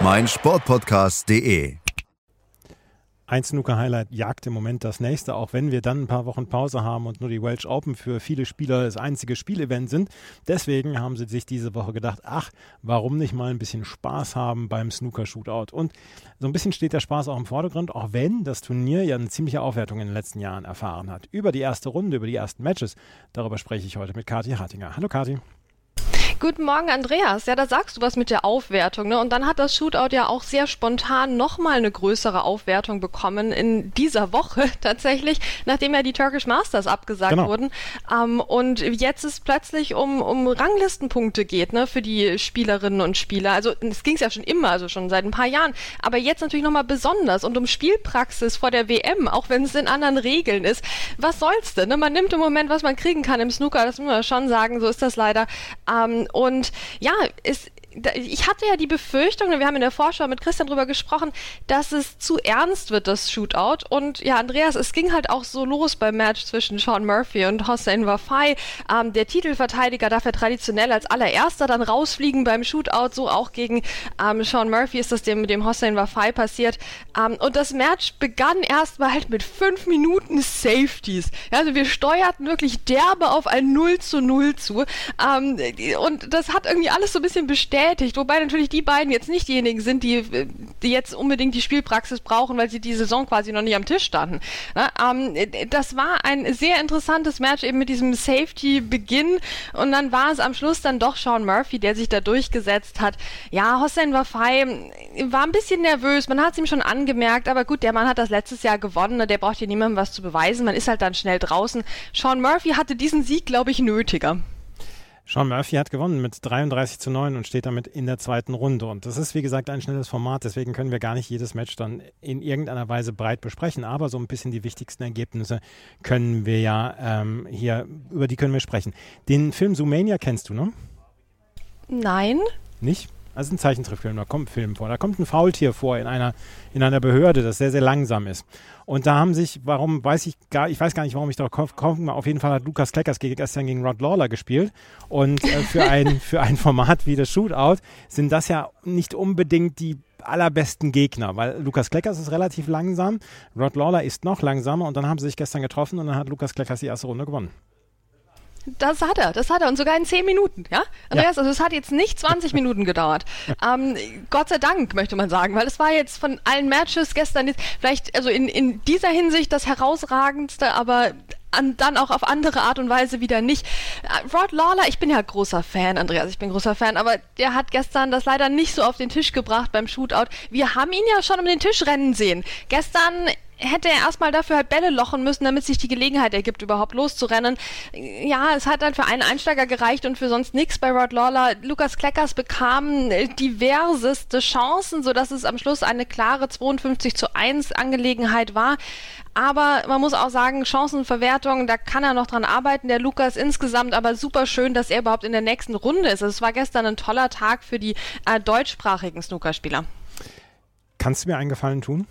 meinsportpodcast.de. Ein Snooker-Highlight jagt im Moment das nächste, auch wenn wir dann ein paar Wochen Pause haben und nur die Welsh Open für viele Spieler das einzige Spielevent sind. Deswegen haben sie sich diese Woche gedacht, ach, warum nicht mal ein bisschen Spaß haben beim Snooker-Shootout. Und so ein bisschen steht der Spaß auch im Vordergrund, auch wenn das Turnier ja eine ziemliche Aufwertung in den letzten Jahren erfahren hat. Über die erste Runde, über die ersten Matches, darüber spreche ich heute mit Kathi Hartinger. Hallo Kathi. Guten Morgen, Andreas. Ja, da sagst du was mit der Aufwertung. Ne? Und dann hat das Shootout ja auch sehr spontan nochmal eine größere Aufwertung bekommen in dieser Woche tatsächlich, nachdem ja die Turkish Masters abgesagt genau. wurden. Ähm, und jetzt es plötzlich um, um Ranglistenpunkte geht ne, für die Spielerinnen und Spieler. Also es ging es ja schon immer, also schon seit ein paar Jahren. Aber jetzt natürlich nochmal besonders und um Spielpraxis vor der WM, auch wenn es in anderen Regeln ist. Was soll's denn? Ne? Man nimmt im Moment, was man kriegen kann im Snooker, das muss man schon sagen, so ist das leider. Ähm, und ja, es ich hatte ja die Befürchtung, wir haben in der Vorschau mit Christian drüber gesprochen, dass es zu ernst wird, das Shootout. Und ja, Andreas, es ging halt auch so los beim Match zwischen Sean Murphy und Hossein Wafai. Ähm, der Titelverteidiger darf ja traditionell als allererster dann rausfliegen beim Shootout. So auch gegen ähm, Sean Murphy ist das dem, dem Hossein Wafai passiert. Ähm, und das Match begann erstmal halt mit fünf Minuten Safeties. Ja, also wir steuerten wirklich derbe auf ein 0 zu 0 zu. Ähm, und das hat irgendwie alles so ein bisschen bestätigt, bestätigt, wobei natürlich die beiden jetzt nicht diejenigen sind, die, die jetzt unbedingt die Spielpraxis brauchen, weil sie die Saison quasi noch nicht am Tisch standen. Na, ähm, das war ein sehr interessantes Match eben mit diesem Safety-Beginn und dann war es am Schluss dann doch Sean Murphy, der sich da durchgesetzt hat. Ja, Hossein Wafai war ein bisschen nervös, man hat es ihm schon angemerkt, aber gut, der Mann hat das letztes Jahr gewonnen, ne, der braucht hier niemandem was zu beweisen, man ist halt dann schnell draußen. Sean Murphy hatte diesen Sieg, glaube ich, nötiger. Sean Murphy hat gewonnen mit 33 zu 9 und steht damit in der zweiten Runde. Und das ist, wie gesagt, ein schnelles Format. Deswegen können wir gar nicht jedes Match dann in irgendeiner Weise breit besprechen. Aber so ein bisschen die wichtigsten Ergebnisse können wir ja ähm, hier, über die können wir sprechen. Den Film Zoomania kennst du, ne? Nein. Nicht? Also ein Zeichentrickfilm, da kommt ein Film vor. Da kommt ein Faultier vor in einer, in einer Behörde, das sehr, sehr langsam ist. Und da haben sich, warum weiß ich gar, ich weiß gar nicht, warum ich darauf komme, auf jeden Fall hat Lukas Kleckers gestern gegen Rod Lawler gespielt. Und äh, für, ein, für ein Format wie das Shootout sind das ja nicht unbedingt die allerbesten Gegner, weil Lukas Kleckers ist relativ langsam, Rod Lawler ist noch langsamer und dann haben sie sich gestern getroffen und dann hat Lukas Kleckers die erste Runde gewonnen. Das hat er, das hat er und sogar in 10 Minuten, ja? Andreas, ja. also es hat jetzt nicht 20 Minuten gedauert. Ähm, Gott sei Dank, möchte man sagen, weil es war jetzt von allen Matches gestern jetzt vielleicht, also in, in dieser Hinsicht das herausragendste, aber an, dann auch auf andere Art und Weise wieder nicht. Äh, Rod Lawler, ich bin ja großer Fan, Andreas, ich bin großer Fan, aber der hat gestern das leider nicht so auf den Tisch gebracht beim Shootout. Wir haben ihn ja schon um den Tisch rennen sehen. Gestern hätte er erstmal dafür halt Bälle lochen müssen, damit sich die Gelegenheit ergibt, überhaupt loszurennen. Ja, es hat dann für einen Einsteiger gereicht und für sonst nichts bei Rod Lawler. Lukas Kleckers bekam äh, diverseste Chancen, sodass es am Schluss eine klare 52 zu 1 Angelegenheit war. Aber man muss auch sagen, Chancenverwertung, da kann er noch dran arbeiten. Der Lukas insgesamt aber super schön, dass er überhaupt in der nächsten Runde ist. Also es war gestern ein toller Tag für die äh, deutschsprachigen Snookerspieler. Kannst du mir einen Gefallen tun?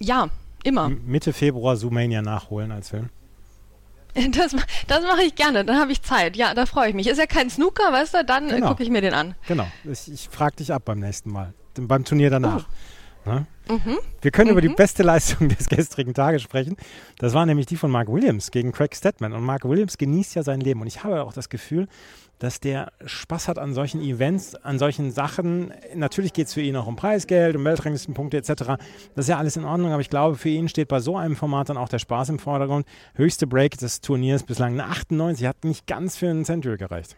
Ja, immer. Mitte Februar Zoomania nachholen als Film. Das, das mache ich gerne, dann habe ich Zeit. Ja, da freue ich mich. Ist ja kein Snooker, weißt du, dann äh, genau. gucke ich mir den an. Genau, ich, ich frage dich ab beim nächsten Mal, beim Turnier danach. Oh. Ne? Mhm. Wir können mhm. über die mhm. beste Leistung des gestrigen Tages sprechen. Das war nämlich die von Mark Williams gegen Craig Stedman. Und Mark Williams genießt ja sein Leben. Und ich habe auch das Gefühl, dass der Spaß hat an solchen Events, an solchen Sachen. Natürlich geht es für ihn auch um Preisgeld, um Weltranglistenpunkte etc. Das ist ja alles in Ordnung, aber ich glaube, für ihn steht bei so einem Format dann auch der Spaß im Vordergrund. Höchste Break des Turniers bislang eine 98, hat nicht ganz für einen Century gereicht.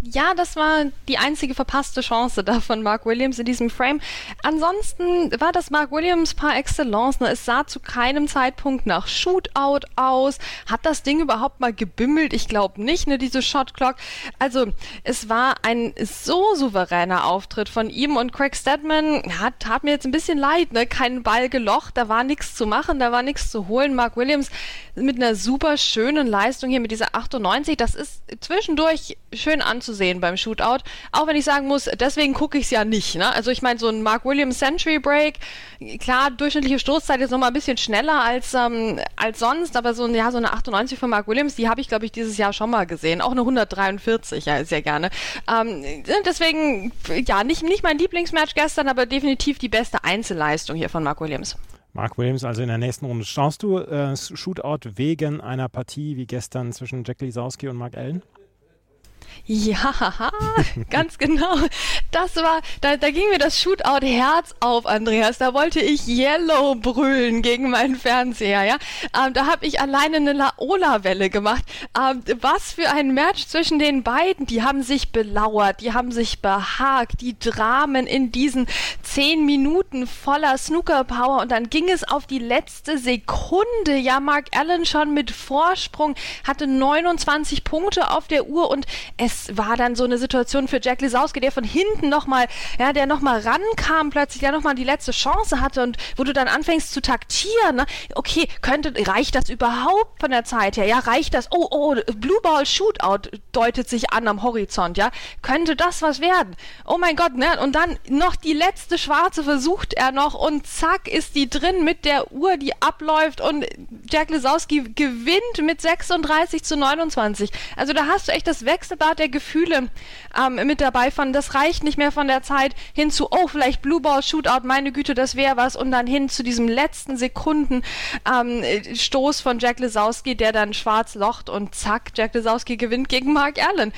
Ja, das war die einzige verpasste Chance da von Mark Williams in diesem Frame. Ansonsten war das Mark Williams par excellence. Ne? Es sah zu keinem Zeitpunkt nach Shootout aus. Hat das Ding überhaupt mal gebimmelt? Ich glaube nicht, ne, diese Shot Clock. Also, es war ein so souveräner Auftritt von ihm und Craig Stedman hat, tat mir jetzt ein bisschen leid, ne? Kein Ball gelocht, da war nichts zu machen, da war nichts zu holen. Mark Williams mit einer super schönen Leistung hier mit dieser 98, das ist zwischendurch schön anzusehen beim Shootout. Auch wenn ich sagen muss, deswegen gucke ich es ja nicht. Ne? Also ich meine, so ein Mark Williams Century Break, klar, durchschnittliche Stoßzeit ist nochmal ein bisschen schneller als, ähm, als sonst, aber so, ja, so eine 98 von Mark Williams, die habe ich, glaube ich, dieses Jahr schon mal gesehen. Auch eine 143, ja, sehr gerne. Ähm, deswegen, ja, nicht, nicht mein Lieblingsmatch gestern, aber definitiv die beste Einzelleistung hier von Mark Williams. Mark Williams also in der nächsten Runde. Schaust du äh, Shootout wegen einer Partie wie gestern zwischen Jack Lisowski und Mark Allen? Ja, ganz genau. Das war, da, da ging mir das Shootout Herz auf, Andreas. Da wollte ich Yellow brüllen gegen meinen Fernseher, ja. Ähm, da habe ich alleine eine Laola-Welle gemacht. Ähm, was für ein Match zwischen den beiden. Die haben sich belauert, die haben sich behagt, die Dramen in diesen zehn Minuten voller Snooker-Power und dann ging es auf die letzte Sekunde. Ja, Mark Allen schon mit Vorsprung, hatte 29 Punkte auf der Uhr und es war dann so eine Situation für Jack Lisowski, der von hinten nochmal, ja, der nochmal rankam plötzlich, der nochmal die letzte Chance hatte und wo du dann anfängst zu taktieren, ne? okay, könnte, reicht das überhaupt von der Zeit her? Ja, reicht das? Oh, oh, Blue Ball Shootout deutet sich an am Horizont, ja? Könnte das was werden? Oh mein Gott, ne? Und dann noch die letzte schwarze versucht er noch und zack ist die drin mit der Uhr, die abläuft und Jack Lisowski gewinnt mit 36 zu 29. Also da hast du echt das Wechselbad der Gefühle ähm, mit dabei von, das reicht nicht mehr von der Zeit hin zu, oh, vielleicht Blue Ball Shootout, meine Güte, das wäre was und dann hin zu diesem letzten Sekunden ähm, Stoß von Jack Lisowski, der dann schwarz locht und zack, Jack Lisowski gewinnt gegen Mark Allen.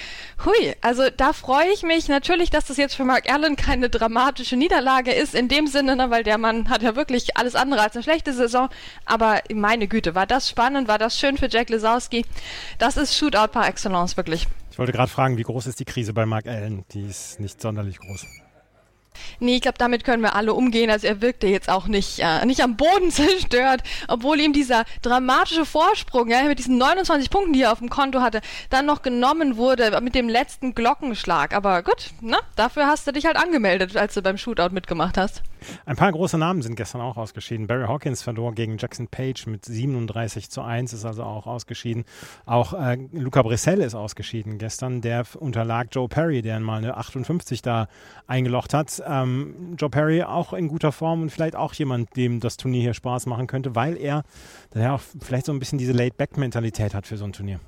Hui, also da freue ich mich natürlich, dass das jetzt für Mark Allen keine dramatische Niederlage ist, in dem Sinne, ne, weil der Mann hat ja wirklich alles andere als eine schlechte Saison, aber meine Güte, war das spannend, war das schön für Jack Lisowski. Das ist Shootout par excellence, wirklich. Ich wollte gerade fragen, wie groß ist die Krise bei Mark Allen? Die ist nicht sonderlich groß. Nee, ich glaube, damit können wir alle umgehen. Also er wirkte jetzt auch nicht, äh, nicht am Boden zerstört, obwohl ihm dieser dramatische Vorsprung, ja, mit diesen 29 Punkten, die er auf dem Konto hatte, dann noch genommen wurde mit dem letzten Glockenschlag. Aber gut, na, dafür hast du dich halt angemeldet, als du beim Shootout mitgemacht hast. Ein paar große Namen sind gestern auch ausgeschieden. Barry Hawkins verlor gegen Jackson Page mit 37 zu 1, ist also auch ausgeschieden. Auch äh, Luca Brissell ist ausgeschieden gestern. Der unterlag Joe Perry, der mal eine 58 da eingelocht hat. Ähm, Joe Perry auch in guter Form und vielleicht auch jemand, dem das Turnier hier Spaß machen könnte, weil er daher auch vielleicht so ein bisschen diese Laid-Back-Mentalität hat für so ein Turnier.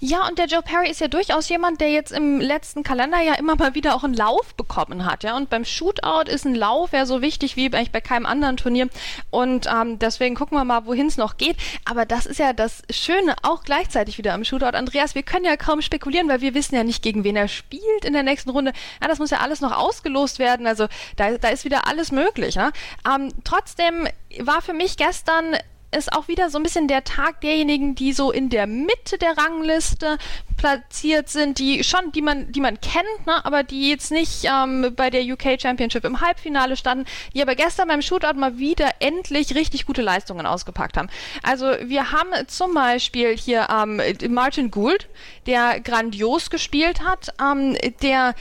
Ja, und der Joe Perry ist ja durchaus jemand, der jetzt im letzten Kalenderjahr immer mal wieder auch einen Lauf bekommen hat. Ja, und beim Shootout ist ein Lauf ja so wichtig wie eigentlich bei keinem anderen Turnier. Und ähm, deswegen gucken wir mal, wohin es noch geht. Aber das ist ja das Schöne auch gleichzeitig wieder am Shootout. Andreas, wir können ja kaum spekulieren, weil wir wissen ja nicht, gegen wen er spielt in der nächsten Runde. Ja, das muss ja alles noch ausgelost werden. Also da, da ist wieder alles möglich. Ne? Ähm, trotzdem war für mich gestern ist auch wieder so ein bisschen der Tag derjenigen, die so in der Mitte der Rangliste platziert sind, die schon, die man, die man kennt, ne, aber die jetzt nicht ähm, bei der UK Championship im Halbfinale standen, die aber gestern beim Shootout mal wieder endlich richtig gute Leistungen ausgepackt haben. Also wir haben zum Beispiel hier ähm, Martin Gould, der grandios gespielt hat, ähm, der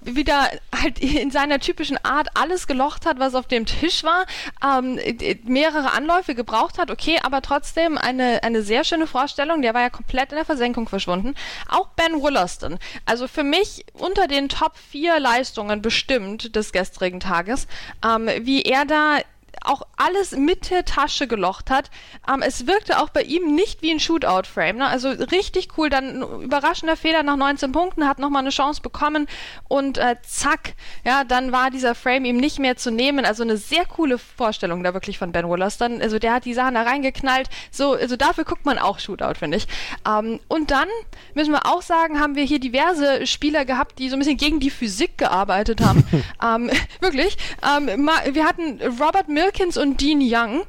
wieder halt in seiner typischen Art alles gelocht hat, was auf dem Tisch war, ähm, mehrere Anläufe gebraucht hat, okay, aber trotzdem eine, eine sehr schöne Vorstellung, der war ja komplett in der Versenkung verschwunden. Auch Ben Wollaston, also für mich unter den Top 4 Leistungen bestimmt des gestrigen Tages, ähm, wie er da auch alles mit der Tasche gelocht hat. Ähm, es wirkte auch bei ihm nicht wie ein Shootout-Frame. Ne? Also richtig cool. Dann überraschender Fehler nach 19 Punkten, hat nochmal eine Chance bekommen und äh, zack, ja, dann war dieser Frame ihm nicht mehr zu nehmen. Also eine sehr coole Vorstellung da wirklich von Ben Wallace. Dann, also der hat die Sachen da reingeknallt. So, also dafür guckt man auch Shootout, finde ich. Ähm, und dann müssen wir auch sagen, haben wir hier diverse Spieler gehabt, die so ein bisschen gegen die Physik gearbeitet haben. ähm, wirklich. Ähm, wir hatten Robert Mills Wilkins und Dean Young,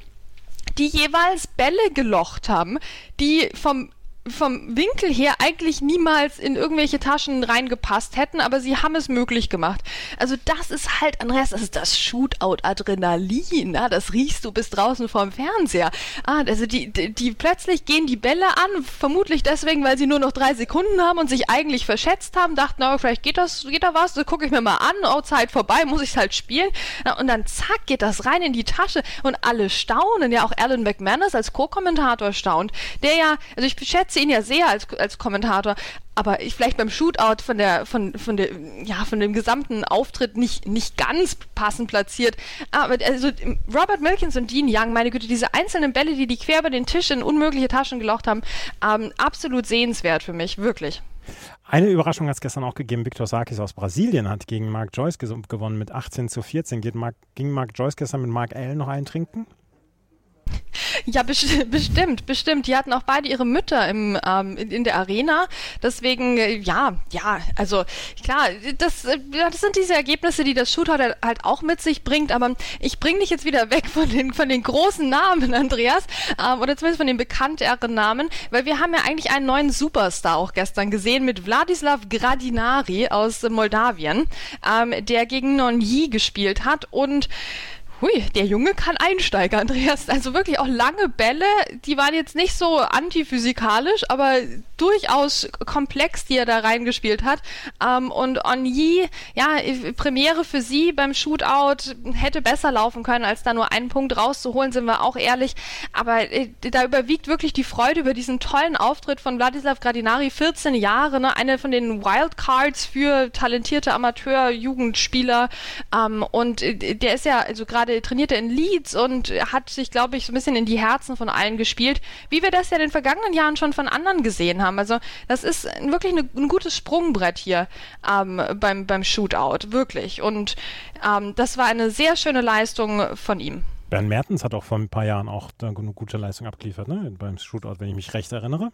die jeweils Bälle gelocht haben, die vom vom Winkel her eigentlich niemals in irgendwelche Taschen reingepasst hätten, aber sie haben es möglich gemacht. Also das ist halt, Andreas, das ist das Shootout-Adrenalin. Ja? Das riechst du bis draußen vorm Fernseher. Ah, also die, die, die plötzlich gehen die Bälle an, vermutlich deswegen, weil sie nur noch drei Sekunden haben und sich eigentlich verschätzt haben, dachten, oh, vielleicht geht das, geht da was, das gucke ich mir mal an, oh, Zeit vorbei, muss ich es halt spielen. Ja, und dann zack, geht das rein in die Tasche und alle staunen. Ja, auch Alan McManus als Co-Kommentator staunt. Der ja, also ich schätze schätze ihn ja sehr als, als Kommentator, aber ich vielleicht beim Shootout von der, von, von der, ja, von dem gesamten Auftritt nicht, nicht ganz passend platziert. Aber also Robert Milkins und Dean Young, meine Güte, diese einzelnen Bälle, die die quer über den Tisch in unmögliche Taschen gelocht haben, ähm, absolut sehenswert für mich, wirklich. Eine Überraschung hat es gestern auch gegeben. Victor Sarkis aus Brasilien hat gegen Mark Joyce gewonnen mit 18 zu 14. Geht Mark, ging Mark Joyce gestern mit Mark Allen noch eintrinken? Ja, bestimmt, bestimmt. Die hatten auch beide ihre Mütter im, ähm, in, der Arena. Deswegen, äh, ja, ja, also klar, das, äh, das sind diese Ergebnisse, die das Shootout halt, halt auch mit sich bringt. Aber ich bringe dich jetzt wieder weg von den, von den großen Namen, Andreas, ähm, oder zumindest von den bekannteren Namen, weil wir haben ja eigentlich einen neuen Superstar auch gestern gesehen mit Wladislav Gradinari aus Moldawien, ähm, der gegen Nonyi gespielt hat und Hui, der Junge kann Einsteiger, Andreas. Also wirklich auch lange Bälle, die waren jetzt nicht so antiphysikalisch, aber durchaus komplex, die er da reingespielt hat. Ähm, und Onyi, ja, Premiere für sie beim Shootout hätte besser laufen können, als da nur einen Punkt rauszuholen, sind wir auch ehrlich. Aber äh, da überwiegt wirklich die Freude über diesen tollen Auftritt von Vladislav Gradinari, 14 Jahre, ne, eine von den Wildcards für talentierte Amateur-Jugendspieler. Ähm, und äh, der ist ja, also gerade gerade trainiert er in Leeds und hat sich, glaube ich, so ein bisschen in die Herzen von allen gespielt, wie wir das ja in den vergangenen Jahren schon von anderen gesehen haben. Also das ist wirklich eine, ein gutes Sprungbrett hier ähm, beim, beim Shootout, wirklich. Und ähm, das war eine sehr schöne Leistung von ihm. Bernd Mertens hat auch vor ein paar Jahren auch eine gute Leistung abgeliefert, ne? beim Shootout, wenn ich mich recht erinnere.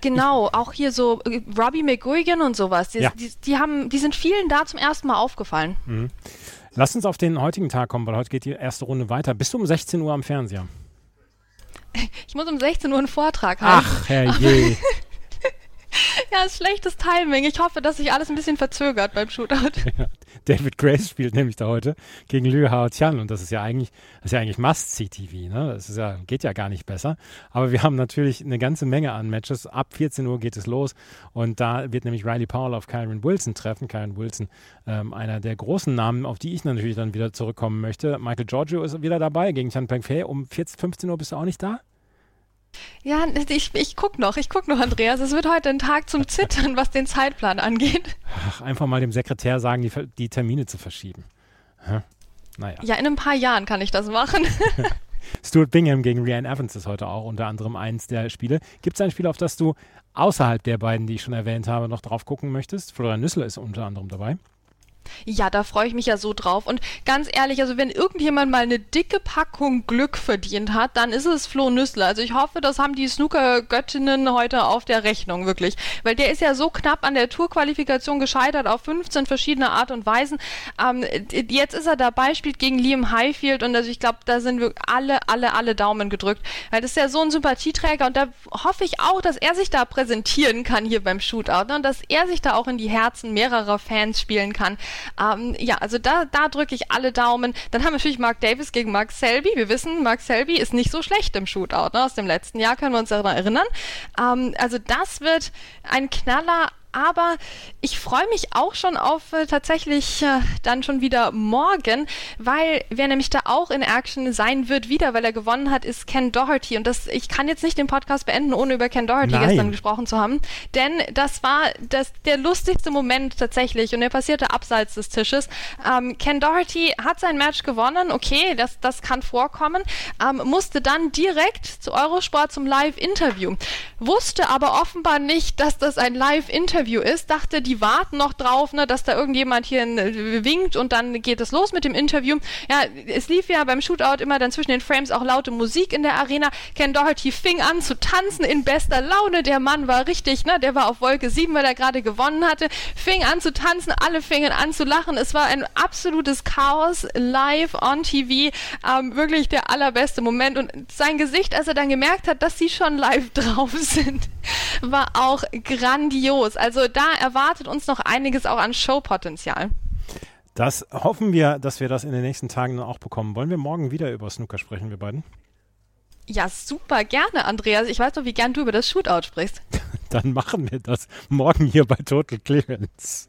Genau, auch hier so äh, Robbie McGuigan und sowas. Die, ja. die, die, haben, die sind vielen da zum ersten Mal aufgefallen. Mhm. Lass uns auf den heutigen Tag kommen, weil heute geht die erste Runde weiter. Bist du um 16 Uhr am Fernseher? Ich muss um 16 Uhr einen Vortrag haben. Ach, herrje. ja, ist schlechtes Timing. Ich hoffe, dass sich alles ein bisschen verzögert beim Shootout. Ja, David Grace spielt nämlich da heute gegen Liu Haotian und das ist ja eigentlich, das ist ja eigentlich Must-See-TV, ne? Das ist ja, geht ja gar nicht besser. Aber wir haben natürlich eine ganze Menge an Matches. Ab 14 Uhr geht es los und da wird nämlich Riley Powell auf Kyron Wilson treffen. Kyron Wilson, ähm, einer der großen Namen, auf die ich natürlich dann wieder zurückkommen möchte. Michael Giorgio ist wieder dabei gegen Chan Pengfei. Um 14, 15 Uhr bist du auch nicht da? Ja, ich, ich guck noch, ich guck noch, Andreas. Es wird heute ein Tag zum Zittern, was den Zeitplan angeht. Ach, einfach mal dem Sekretär sagen, die, die Termine zu verschieben. Hm? Naja. Ja, in ein paar Jahren kann ich das machen. Stuart Bingham gegen Rianne Evans ist heute auch unter anderem eins der Spiele. Gibt es ein Spiel, auf das du außerhalb der beiden, die ich schon erwähnt habe, noch drauf gucken möchtest? Florian Nüssler ist unter anderem dabei. Ja, da freue ich mich ja so drauf. Und ganz ehrlich, also wenn irgendjemand mal eine dicke Packung Glück verdient hat, dann ist es Flo Nüssler. Also ich hoffe, das haben die Snooker-Göttinnen heute auf der Rechnung, wirklich. Weil der ist ja so knapp an der Tourqualifikation gescheitert auf 15 verschiedene Art und Weisen. Ähm, jetzt ist er dabei, spielt gegen Liam Highfield und also ich glaube, da sind wir alle, alle, alle Daumen gedrückt. Weil das ist ja so ein Sympathieträger und da hoffe ich auch, dass er sich da präsentieren kann hier beim Shootout ne? und dass er sich da auch in die Herzen mehrerer Fans spielen kann. Ähm, ja, also da, da drücke ich alle Daumen. Dann haben wir natürlich Mark Davis gegen Mark Selby. Wir wissen, Mark Selby ist nicht so schlecht im Shootout. Ne? Aus dem letzten Jahr können wir uns daran erinnern. Ähm, also das wird ein Knaller aber ich freue mich auch schon auf äh, tatsächlich äh, dann schon wieder morgen, weil wer nämlich da auch in Action sein wird wieder, weil er gewonnen hat, ist Ken Doherty. Und das, ich kann jetzt nicht den Podcast beenden, ohne über Ken Doherty Nein. gestern gesprochen zu haben, denn das war das, der lustigste Moment tatsächlich und der passierte abseits des Tisches. Ähm, Ken Doherty hat sein Match gewonnen, okay, das, das kann vorkommen, ähm, musste dann direkt zu Eurosport zum Live-Interview, wusste aber offenbar nicht, dass das ein Live-Interview Interview ist, dachte, die warten noch drauf, ne, dass da irgendjemand hier winkt und dann geht es los mit dem Interview. Ja, es lief ja beim Shootout immer dann zwischen den Frames auch laute Musik in der Arena. Ken Doherty fing an zu tanzen in bester Laune. Der Mann war richtig, ne, der war auf Wolke 7, weil er gerade gewonnen hatte. Fing an zu tanzen, alle fingen an zu lachen. Es war ein absolutes Chaos live on TV. Ähm, wirklich der allerbeste Moment und sein Gesicht, als er dann gemerkt hat, dass sie schon live drauf sind. War auch grandios. Also da erwartet uns noch einiges auch an Showpotenzial. Das hoffen wir, dass wir das in den nächsten Tagen auch bekommen. Wollen wir morgen wieder über Snooker sprechen, wir beiden? Ja, super gerne, Andreas. Ich weiß doch, wie gern du über das Shootout sprichst. Dann machen wir das morgen hier bei Total Clearance.